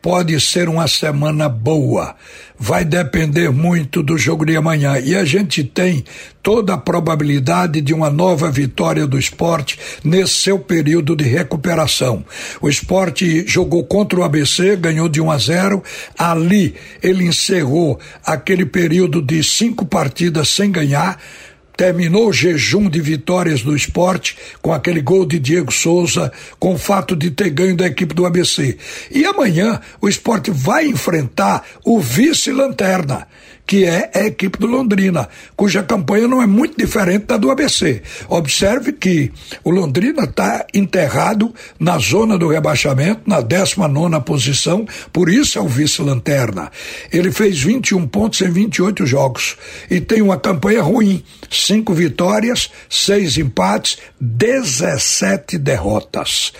pode ser uma semana boa. Vai depender muito do jogo de amanhã. E a gente tem toda a probabilidade de uma nova vitória do esporte nesse seu período de recuperação. O esporte jogou contra o ABC, ganhou de 1 a 0. Ali ele encerrou aquele período de cinco partidas sem ganhar terminou o jejum de vitórias do esporte com aquele gol de Diego Souza, com o fato de ter ganho da equipe do ABC. E amanhã o esporte vai enfrentar o vice-lanterna que é a equipe do Londrina, cuja campanha não é muito diferente da do ABC. Observe que o Londrina está enterrado na zona do rebaixamento, na 19 posição, por isso é o vice-lanterna. Ele fez 21 pontos em 28 jogos e tem uma campanha ruim: cinco vitórias, seis empates, 17 derrotas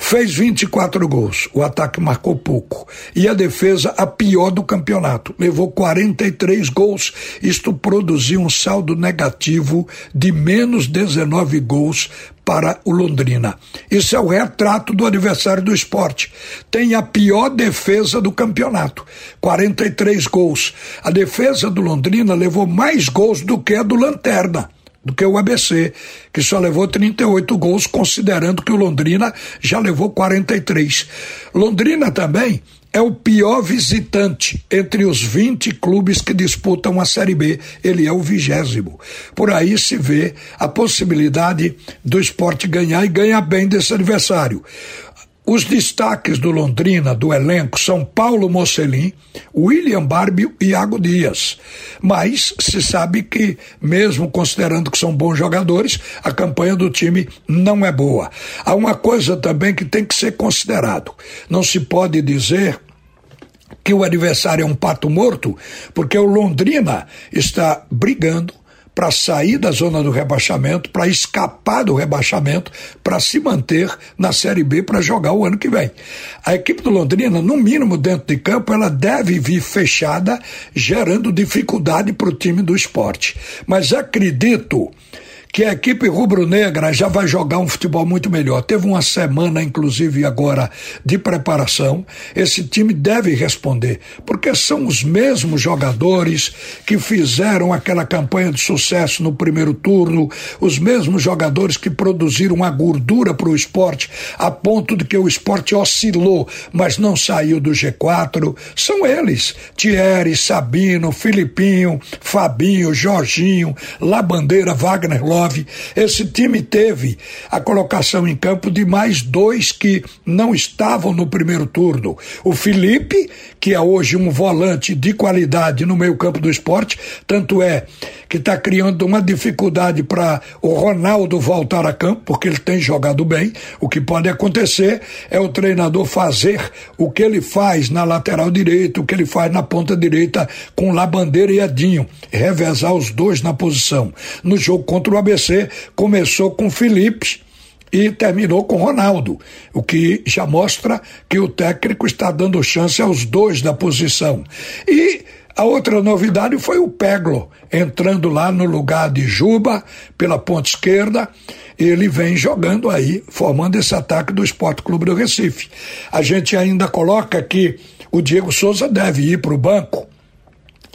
fez 24 gols. O ataque marcou pouco. E a defesa, a pior do campeonato. Levou 43 gols. Isto produziu um saldo negativo de menos 19 gols para o Londrina. Isso é o retrato do adversário do esporte. Tem a pior defesa do campeonato, 43 gols. A defesa do Londrina levou mais gols do que a do Lanterna do que o ABC, que só levou 38 gols, considerando que o Londrina já levou 43. Londrina também é o pior visitante entre os 20 clubes que disputam a Série B. Ele é o vigésimo. Por aí se vê a possibilidade do esporte ganhar e ganhar bem desse adversário. Os destaques do Londrina, do elenco, são Paulo Mocelin, William Barbie e Iago Dias. Mas se sabe que, mesmo considerando que são bons jogadores, a campanha do time não é boa. Há uma coisa também que tem que ser considerado. Não se pode dizer que o adversário é um pato morto, porque o Londrina está brigando para sair da zona do rebaixamento, para escapar do rebaixamento, para se manter na Série B para jogar o ano que vem. A equipe do Londrina, no mínimo dentro de campo, ela deve vir fechada, gerando dificuldade para o time do esporte. Mas acredito que a equipe rubro-negra já vai jogar um futebol muito melhor. Teve uma semana, inclusive agora, de preparação. Esse time deve responder, porque são os mesmos jogadores que fizeram aquela campanha de sucesso no primeiro turno, os mesmos jogadores que produziram uma gordura para o esporte, a ponto de que o esporte oscilou, mas não saiu do G4. São eles: Thierry, Sabino, Filipinho, Fabinho, Jorginho, Labandeira, Wagner esse time teve a colocação em campo de mais dois que não estavam no primeiro turno. O Felipe, que é hoje um volante de qualidade no meio-campo do esporte, tanto é que está criando uma dificuldade para o Ronaldo voltar a campo, porque ele tem jogado bem. O que pode acontecer é o treinador fazer o que ele faz na lateral direita, o que ele faz na ponta direita com Labandeira e Edinho, revezar os dois na posição. No jogo contra o ABC, começou com Felipe e terminou com Ronaldo, o que já mostra que o técnico está dando chance aos dois da posição. E a outra novidade foi o Peglo, entrando lá no lugar de Juba, pela ponta esquerda. Ele vem jogando aí, formando esse ataque do Esporte Clube do Recife. A gente ainda coloca que o Diego Souza deve ir para o banco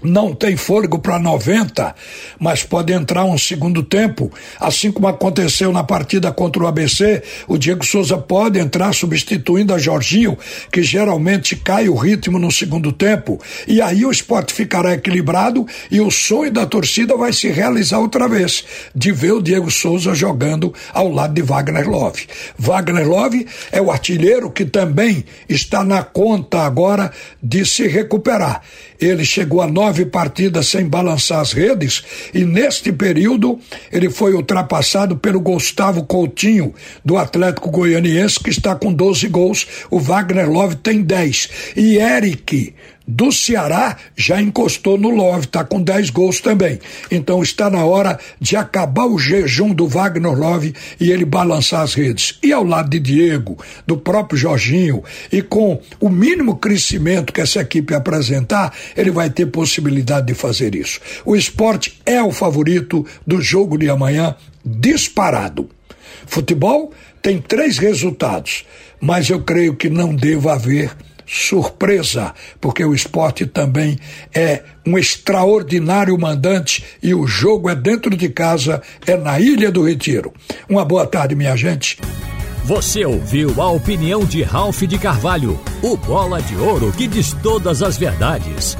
não tem fôlego para 90, mas pode entrar um segundo tempo, assim como aconteceu na partida contra o ABC, o Diego Souza pode entrar substituindo a Jorginho, que geralmente cai o ritmo no segundo tempo, e aí o esporte ficará equilibrado e o sonho da torcida vai se realizar outra vez, de ver o Diego Souza jogando ao lado de Wagner Love. Wagner Love é o artilheiro que também está na conta agora de se recuperar. Ele chegou a nove partidas sem balançar as redes e neste período ele foi ultrapassado pelo Gustavo Coutinho do Atlético Goianiense que está com 12 gols. O Wagner Love tem 10 e Eric do Ceará já encostou no Love, está com 10 gols também. Então está na hora de acabar o jejum do Wagner Love e ele balançar as redes. E ao lado de Diego, do próprio Jorginho, e com o mínimo crescimento que essa equipe apresentar, ele vai ter possibilidade de fazer isso. O esporte é o favorito do jogo de amanhã, disparado. Futebol tem três resultados, mas eu creio que não deva haver surpresa, porque o esporte também é um extraordinário mandante e o jogo é dentro de casa, é na Ilha do Retiro. Uma boa tarde, minha gente. Você ouviu a opinião de Ralph de Carvalho, o bola de ouro que diz todas as verdades.